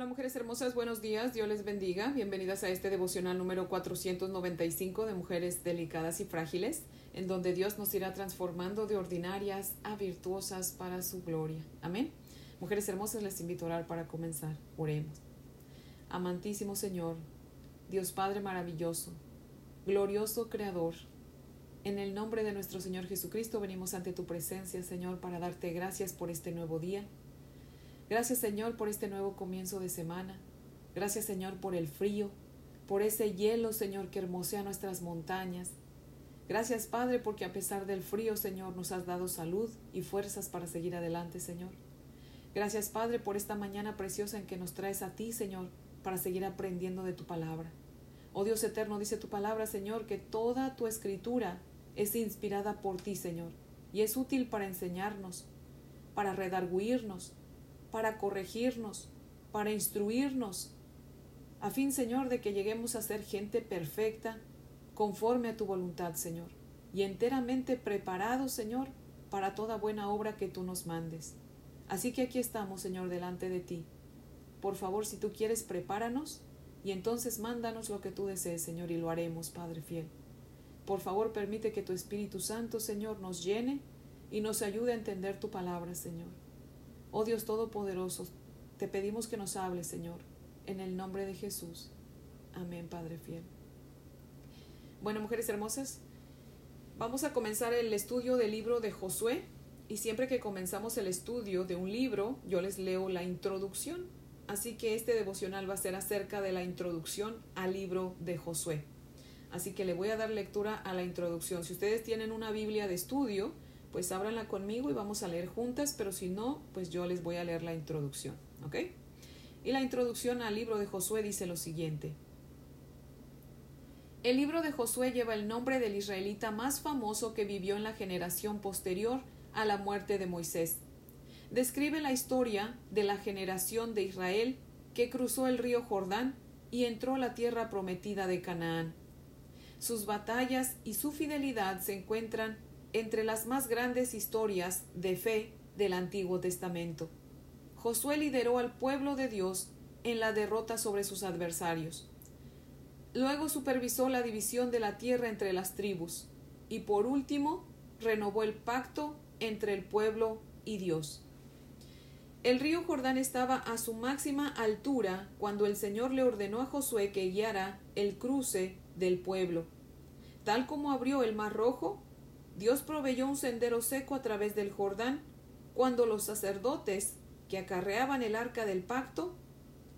Hola mujeres hermosas, buenos días, Dios les bendiga. Bienvenidas a este devocional número 495 de Mujeres Delicadas y Frágiles, en donde Dios nos irá transformando de ordinarias a virtuosas para su gloria. Amén. Mujeres hermosas, les invito a orar para comenzar. Oremos. Amantísimo Señor, Dios Padre maravilloso, glorioso Creador, en el nombre de nuestro Señor Jesucristo venimos ante tu presencia, Señor, para darte gracias por este nuevo día Gracias Señor por este nuevo comienzo de semana. Gracias Señor por el frío, por ese hielo Señor que hermosea nuestras montañas. Gracias Padre porque a pesar del frío Señor nos has dado salud y fuerzas para seguir adelante Señor. Gracias Padre por esta mañana preciosa en que nos traes a ti Señor para seguir aprendiendo de tu palabra. Oh Dios eterno, dice tu palabra Señor que toda tu escritura es inspirada por ti Señor y es útil para enseñarnos, para redarguirnos, para corregirnos, para instruirnos, a fin, Señor, de que lleguemos a ser gente perfecta, conforme a tu voluntad, Señor, y enteramente preparados, Señor, para toda buena obra que tú nos mandes. Así que aquí estamos, Señor, delante de ti. Por favor, si tú quieres, prepáranos y entonces mándanos lo que tú desees, Señor, y lo haremos, Padre fiel. Por favor, permite que tu Espíritu Santo, Señor, nos llene y nos ayude a entender tu palabra, Señor. Oh Dios Todopoderoso, te pedimos que nos hables, Señor, en el nombre de Jesús. Amén, Padre fiel. Bueno, mujeres hermosas, vamos a comenzar el estudio del libro de Josué y siempre que comenzamos el estudio de un libro, yo les leo la introducción. Así que este devocional va a ser acerca de la introducción al libro de Josué. Así que le voy a dar lectura a la introducción. Si ustedes tienen una Biblia de estudio, pues ábranla conmigo y vamos a leer juntas, pero si no, pues yo les voy a leer la introducción, ¿ok? Y la introducción al libro de Josué dice lo siguiente. El libro de Josué lleva el nombre del israelita más famoso que vivió en la generación posterior a la muerte de Moisés. Describe la historia de la generación de Israel que cruzó el río Jordán y entró a la tierra prometida de Canaán. Sus batallas y su fidelidad se encuentran entre las más grandes historias de fe del Antiguo Testamento. Josué lideró al pueblo de Dios en la derrota sobre sus adversarios. Luego supervisó la división de la tierra entre las tribus y por último renovó el pacto entre el pueblo y Dios. El río Jordán estaba a su máxima altura cuando el Señor le ordenó a Josué que guiara el cruce del pueblo. Tal como abrió el mar rojo, Dios proveyó un sendero seco a través del Jordán cuando los sacerdotes que acarreaban el arca del pacto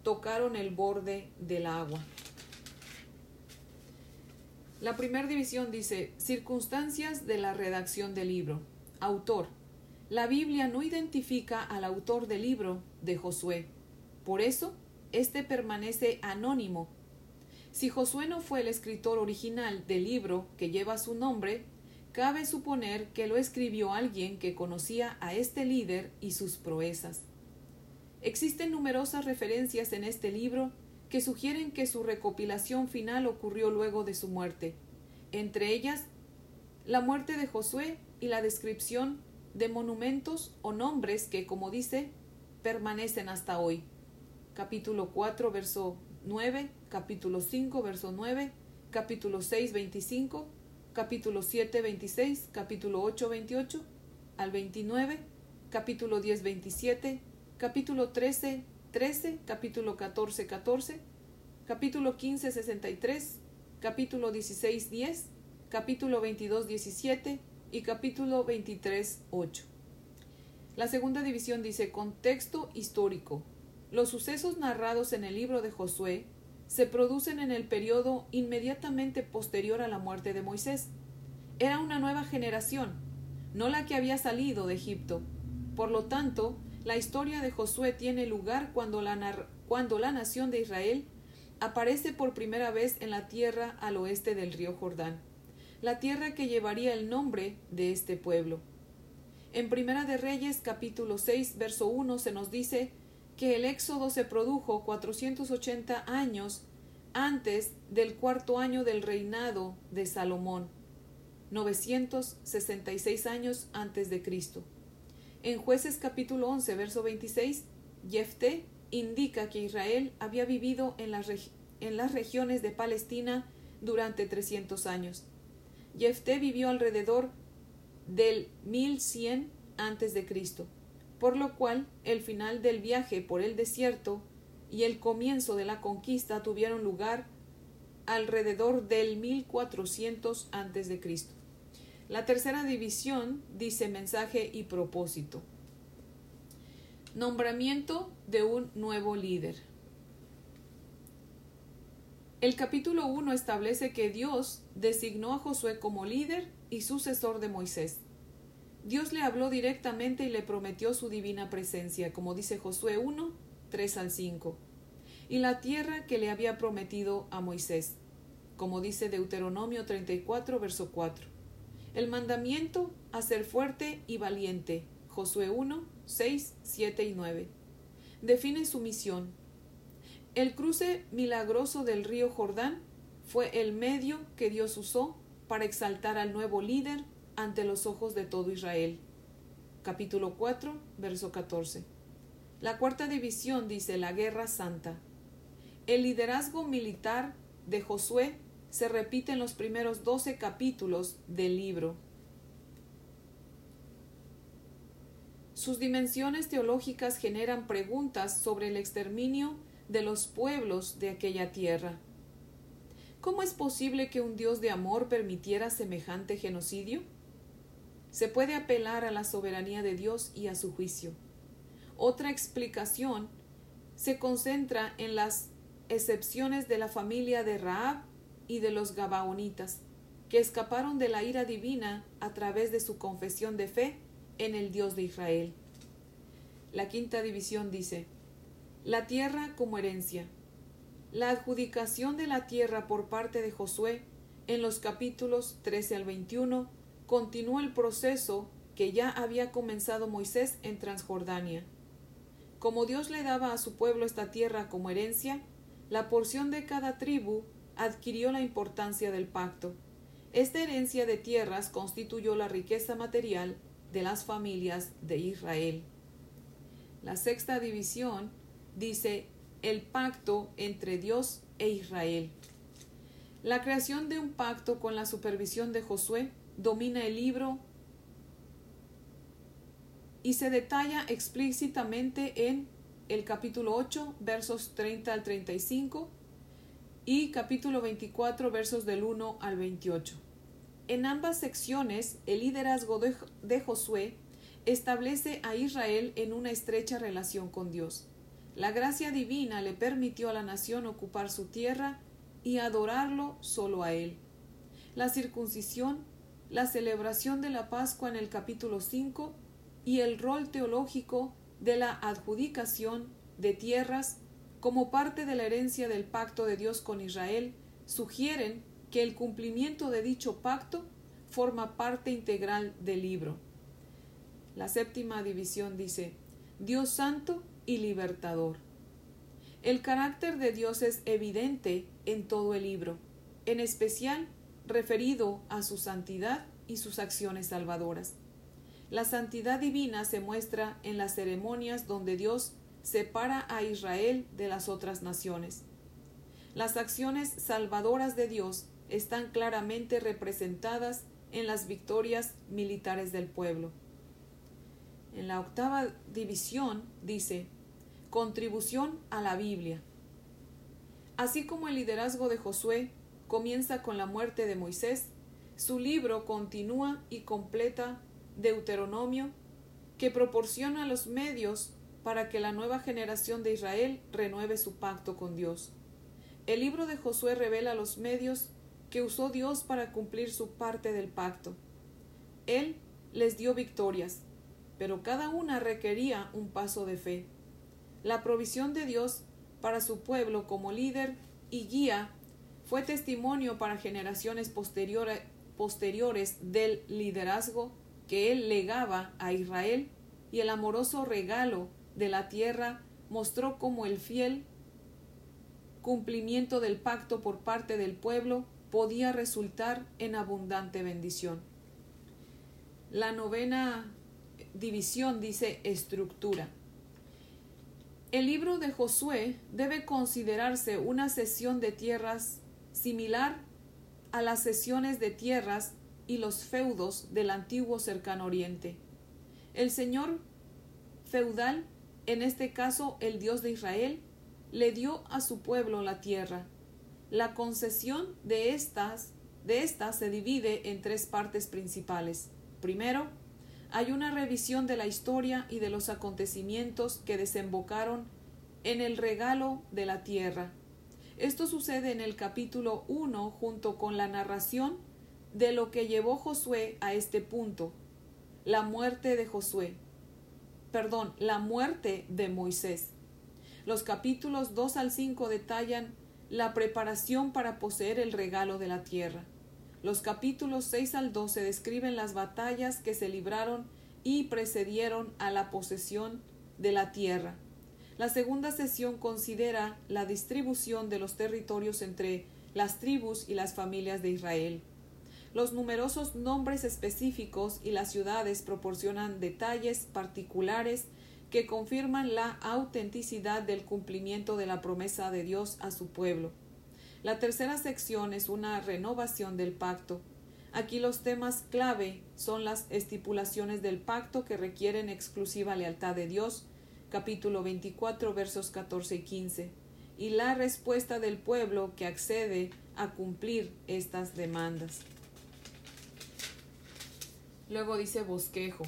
tocaron el borde del agua. La primera división dice circunstancias de la redacción del libro. Autor. La Biblia no identifica al autor del libro de Josué. Por eso, éste permanece anónimo. Si Josué no fue el escritor original del libro que lleva su nombre, cabe suponer que lo escribió alguien que conocía a este líder y sus proezas. Existen numerosas referencias en este libro que sugieren que su recopilación final ocurrió luego de su muerte, entre ellas la muerte de Josué y la descripción de monumentos o nombres que, como dice, permanecen hasta hoy. Capítulo 4, verso 9, capítulo 5, verso 9, capítulo 6, 25, capítulo 7, 26, capítulo 8, 28 al 29, capítulo 10, 27, capítulo 13, 13, capítulo 14, 14, capítulo 15, 63, capítulo 16, 10, capítulo 22, 17 y capítulo 23, 8. La segunda división dice contexto histórico. Los sucesos narrados en el libro de Josué se producen en el periodo inmediatamente posterior a la muerte de Moisés. Era una nueva generación, no la que había salido de Egipto. Por lo tanto, la historia de Josué tiene lugar cuando la, cuando la nación de Israel aparece por primera vez en la tierra al oeste del río Jordán, la tierra que llevaría el nombre de este pueblo. En Primera de Reyes capítulo 6 verso 1 se nos dice que el éxodo se produjo 480 años antes del cuarto año del reinado de Salomón, 966 años antes de Cristo. En Jueces capítulo 11, verso 26, Jefté indica que Israel había vivido en las, en las regiones de Palestina durante 300 años. Jefté vivió alrededor del 1100 antes de Cristo, por lo cual el final del viaje por el desierto y el comienzo de la conquista tuvieron lugar alrededor del 1400 antes de Cristo. La tercera división dice mensaje y propósito. Nombramiento de un nuevo líder. El capítulo 1 establece que Dios designó a Josué como líder y sucesor de Moisés. Dios le habló directamente y le prometió su divina presencia, como dice Josué 1, 3 al 5, y la tierra que le había prometido a Moisés, como dice Deuteronomio 34, verso 4. El mandamiento a ser fuerte y valiente, Josué 1, 6, 7 y 9. Define su misión, el cruce milagroso del río Jordán fue el medio que Dios usó para exaltar al nuevo líder ante los ojos de todo Israel. Capítulo 4, verso 14. La cuarta división dice la guerra santa. El liderazgo militar de Josué se repite en los primeros doce capítulos del libro. Sus dimensiones teológicas generan preguntas sobre el exterminio de los pueblos de aquella tierra. ¿Cómo es posible que un Dios de amor permitiera semejante genocidio? Se puede apelar a la soberanía de Dios y a su juicio. Otra explicación se concentra en las excepciones de la familia de Raab y de los Gabaonitas, que escaparon de la ira divina a través de su confesión de fe en el Dios de Israel. La quinta división dice, la tierra como herencia. La adjudicación de la tierra por parte de Josué en los capítulos 13 al 21 continúa el proceso que ya había comenzado Moisés en Transjordania. Como Dios le daba a su pueblo esta tierra como herencia, la porción de cada tribu adquirió la importancia del pacto. Esta herencia de tierras constituyó la riqueza material de las familias de Israel. La sexta división dice el pacto entre Dios e Israel. La creación de un pacto con la supervisión de Josué domina el libro y se detalla explícitamente en el capítulo 8, versos 30 al 35 y capítulo 24, versos del 1 al 28. En ambas secciones, el liderazgo de, Josué establece a Israel en una estrecha relación con Dios. La gracia divina le permitió a la nación ocupar su tierra y adorarlo solo a él. La circuncisión, la celebración de la Pascua en el capítulo 5 y el rol teológico de la adjudicación de tierras como parte de la herencia del pacto de Dios con Israel sugieren que el cumplimiento de dicho pacto forma parte integral del libro. La séptima división dice, Dios Santo y libertador. El carácter de Dios es evidente en todo el libro, en especial referido a su santidad y sus acciones salvadoras. La santidad divina se muestra en las ceremonias donde Dios separa a Israel de las otras naciones. Las acciones salvadoras de Dios están claramente representadas en las victorias militares del pueblo. En la octava división dice, contribución a la Biblia. Así como el liderazgo de Josué comienza con la muerte de Moisés, su libro continúa y completa Deuteronomio, que proporciona los medios para que la nueva generación de Israel renueve su pacto con Dios. El libro de Josué revela los medios que usó Dios para cumplir su parte del pacto. Él les dio victorias, pero cada una requería un paso de fe. La provisión de Dios para su pueblo como líder y guía fue testimonio para generaciones posteriores del liderazgo que él legaba a Israel y el amoroso regalo de la tierra mostró como el fiel cumplimiento del pacto por parte del pueblo podía resultar en abundante bendición. La novena división dice estructura. El libro de Josué debe considerarse una cesión de tierras similar a las sesiones de tierras y los feudos del antiguo cercano oriente. El señor feudal, en este caso el Dios de Israel, le dio a su pueblo la tierra. La concesión de estas, de estas se divide en tres partes principales. Primero, hay una revisión de la historia y de los acontecimientos que desembocaron en el regalo de la tierra. Esto sucede en el capítulo 1 junto con la narración de lo que llevó Josué a este punto, la muerte de Josué, perdón, la muerte de Moisés. Los capítulos 2 al 5 detallan la preparación para poseer el regalo de la tierra. Los capítulos 6 al 12 describen las batallas que se libraron y precedieron a la posesión de la tierra. La segunda sesión considera la distribución de los territorios entre las tribus y las familias de Israel. Los numerosos nombres específicos y las ciudades proporcionan detalles particulares que confirman la autenticidad del cumplimiento de la promesa de Dios a su pueblo. La tercera sección es una renovación del pacto. Aquí los temas clave son las estipulaciones del pacto que requieren exclusiva lealtad de Dios, capítulo 24, versos 14 y 15, y la respuesta del pueblo que accede a cumplir estas demandas. Luego dice bosquejo.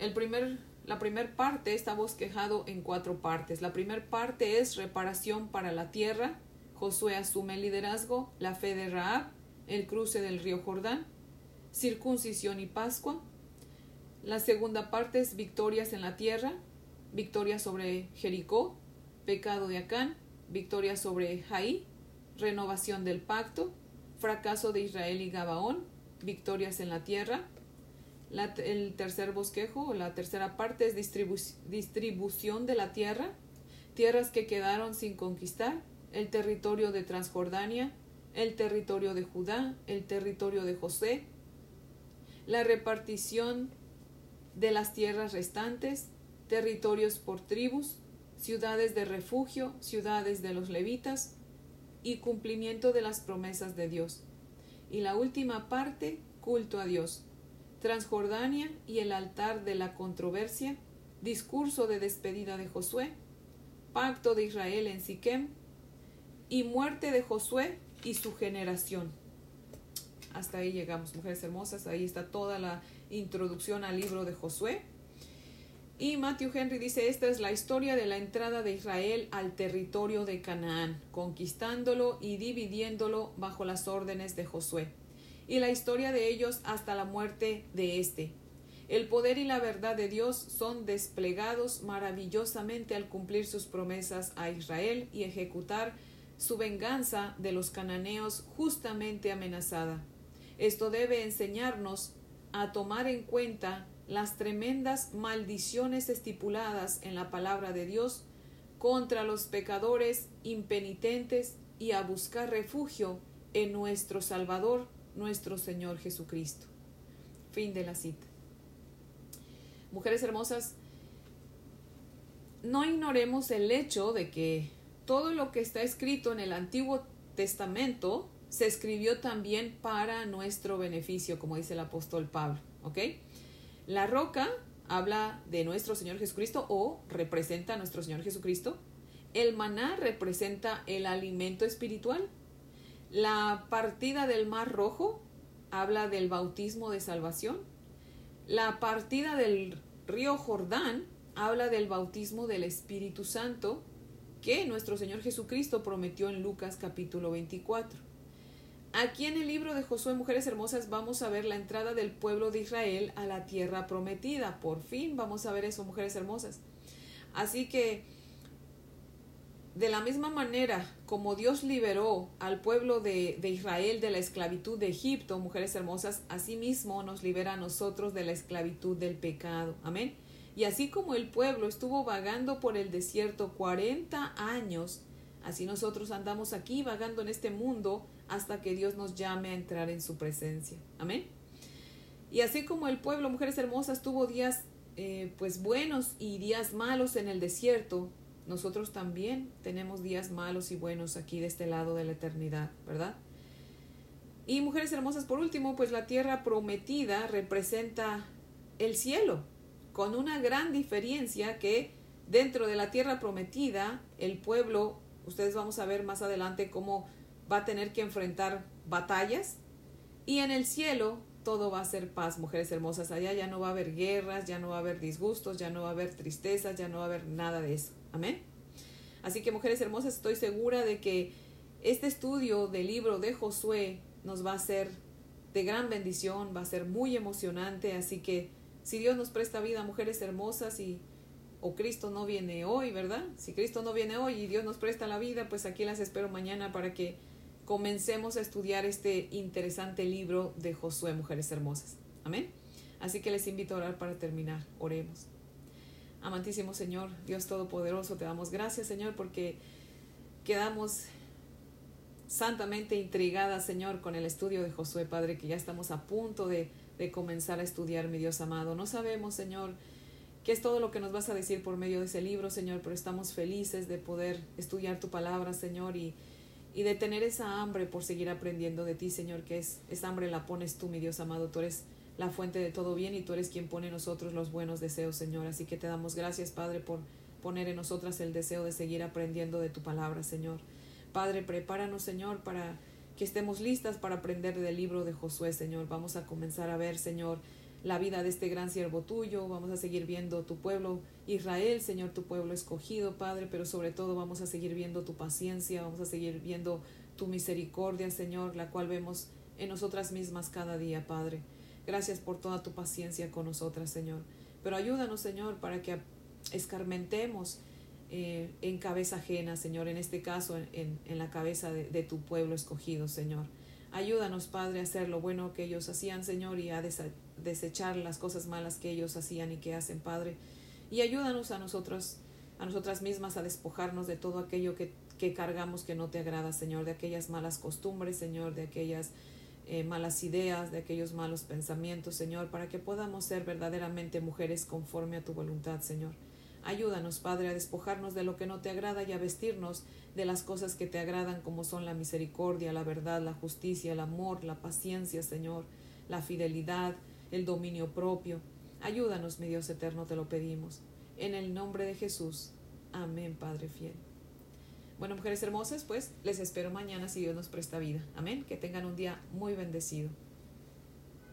El primer, la primera parte está bosquejado en cuatro partes. La primera parte es reparación para la tierra, Josué asume el liderazgo, la fe de Raab, el cruce del río Jordán, circuncisión y Pascua. La segunda parte es victorias en la tierra, victoria sobre Jericó, pecado de Acán, victoria sobre Jaí, renovación del pacto, fracaso de Israel y Gabaón, victorias en la tierra. el tercer bosquejo, la tercera parte es distribución de la tierra, tierras que quedaron sin conquistar, el territorio de Transjordania, el territorio de Judá, el territorio de José, la repartición de las tierras restantes, territorios por tribus, ciudades de refugio, ciudades de los levitas y cumplimiento de las promesas de Dios. Y la última parte, culto a Dios. Transjordania y el altar de la controversia, discurso de despedida de Josué, pacto de Israel en Siquem, y muerte de Josué y su generación. Hasta ahí llegamos, mujeres hermosas. Ahí está toda la introducción al libro de Josué. Y Matthew Henry dice, esta es la historia de la entrada de Israel al territorio de Canaán, conquistándolo y dividiéndolo bajo las órdenes de Josué, y la historia de ellos hasta la muerte de éste. El poder y la verdad de Dios son desplegados maravillosamente al cumplir sus promesas a Israel y ejecutar su venganza de los cananeos justamente amenazada. Esto debe enseñarnos a tomar en cuenta las tremendas maldiciones estipuladas en la palabra de Dios contra los pecadores impenitentes y a buscar refugio en nuestro Salvador, nuestro Señor Jesucristo. Fin de la cita. Mujeres hermosas, no ignoremos el hecho de que todo lo que está escrito en el Antiguo Testamento se escribió también para nuestro beneficio, como dice el apóstol Pablo. ¿Ok? La roca habla de nuestro Señor Jesucristo o representa a nuestro Señor Jesucristo. El maná representa el alimento espiritual. La partida del mar rojo habla del bautismo de salvación. La partida del río Jordán habla del bautismo del Espíritu Santo que nuestro Señor Jesucristo prometió en Lucas capítulo 24. Aquí en el libro de Josué Mujeres Hermosas vamos a ver la entrada del pueblo de Israel a la tierra prometida. Por fin vamos a ver eso, mujeres hermosas. Así que, de la misma manera como Dios liberó al pueblo de, de Israel de la esclavitud de Egipto, mujeres hermosas, asimismo nos libera a nosotros de la esclavitud del pecado. Amén. Y así como el pueblo estuvo vagando por el desierto 40 años, así nosotros andamos aquí vagando en este mundo hasta que Dios nos llame a entrar en su presencia. Amén. Y así como el pueblo, mujeres hermosas, tuvo días eh, pues buenos y días malos en el desierto, nosotros también tenemos días malos y buenos aquí de este lado de la eternidad, ¿verdad? Y mujeres hermosas, por último, pues la tierra prometida representa el cielo, con una gran diferencia que dentro de la tierra prometida, el pueblo, ustedes vamos a ver más adelante cómo va a tener que enfrentar batallas, y en el cielo todo va a ser paz, mujeres hermosas. Allá ya no va a haber guerras, ya no va a haber disgustos, ya no va a haber tristezas, ya no va a haber nada de eso. Amén. Así que, mujeres hermosas, estoy segura de que este estudio del libro de Josué nos va a ser de gran bendición, va a ser muy emocionante. Así que, si Dios nos presta vida, mujeres hermosas, y o Cristo no viene hoy, ¿verdad? Si Cristo no viene hoy y Dios nos presta la vida, pues aquí las espero mañana para que comencemos a estudiar este interesante libro de Josué, Mujeres Hermosas. Amén. Así que les invito a orar para terminar. Oremos. Amantísimo Señor, Dios Todopoderoso, te damos gracias, Señor, porque quedamos santamente intrigadas, Señor, con el estudio de Josué, Padre, que ya estamos a punto de, de comenzar a estudiar, mi Dios amado. No sabemos, Señor, qué es todo lo que nos vas a decir por medio de ese libro, Señor, pero estamos felices de poder estudiar tu palabra, Señor, y y de tener esa hambre por seguir aprendiendo de ti, Señor, que es esa hambre la pones tú, mi Dios amado, tú eres la fuente de todo bien y tú eres quien pone en nosotros los buenos deseos, Señor. Así que te damos gracias, Padre, por poner en nosotras el deseo de seguir aprendiendo de tu palabra, Señor. Padre, prepáranos, Señor, para que estemos listas para aprender del libro de Josué, Señor. Vamos a comenzar a ver, Señor, la vida de este gran siervo tuyo, vamos a seguir viendo tu pueblo Israel, Señor, tu pueblo escogido, Padre, pero sobre todo vamos a seguir viendo tu paciencia, vamos a seguir viendo tu misericordia, Señor, la cual vemos en nosotras mismas cada día, Padre. Gracias por toda tu paciencia con nosotras, Señor. Pero ayúdanos, Señor, para que escarmentemos eh, en cabeza ajena, Señor, en este caso en, la cabeza de, de, tu pueblo escogido, Señor. Ayúdanos, Padre, a hacer lo bueno que ellos hacían, Señor, y a desechar las cosas malas que ellos hacían y que hacen, Padre. Y ayúdanos a nosotros, a nosotras mismas, a despojarnos de todo aquello que, que cargamos que no te agrada, Señor, de aquellas malas costumbres, Señor, de aquellas eh, malas ideas, de aquellos malos pensamientos, Señor, para que podamos ser verdaderamente mujeres conforme a tu voluntad, Señor. Ayúdanos, Padre, a despojarnos de lo que no te agrada y a vestirnos de las cosas que te agradan, como son la misericordia, la verdad, la justicia, el amor, la paciencia, Señor, la fidelidad, el dominio propio. Ayúdanos, mi Dios eterno, te lo pedimos. En el nombre de Jesús. Amén, Padre fiel. Bueno, mujeres hermosas, pues les espero mañana si Dios nos presta vida. Amén. Que tengan un día muy bendecido.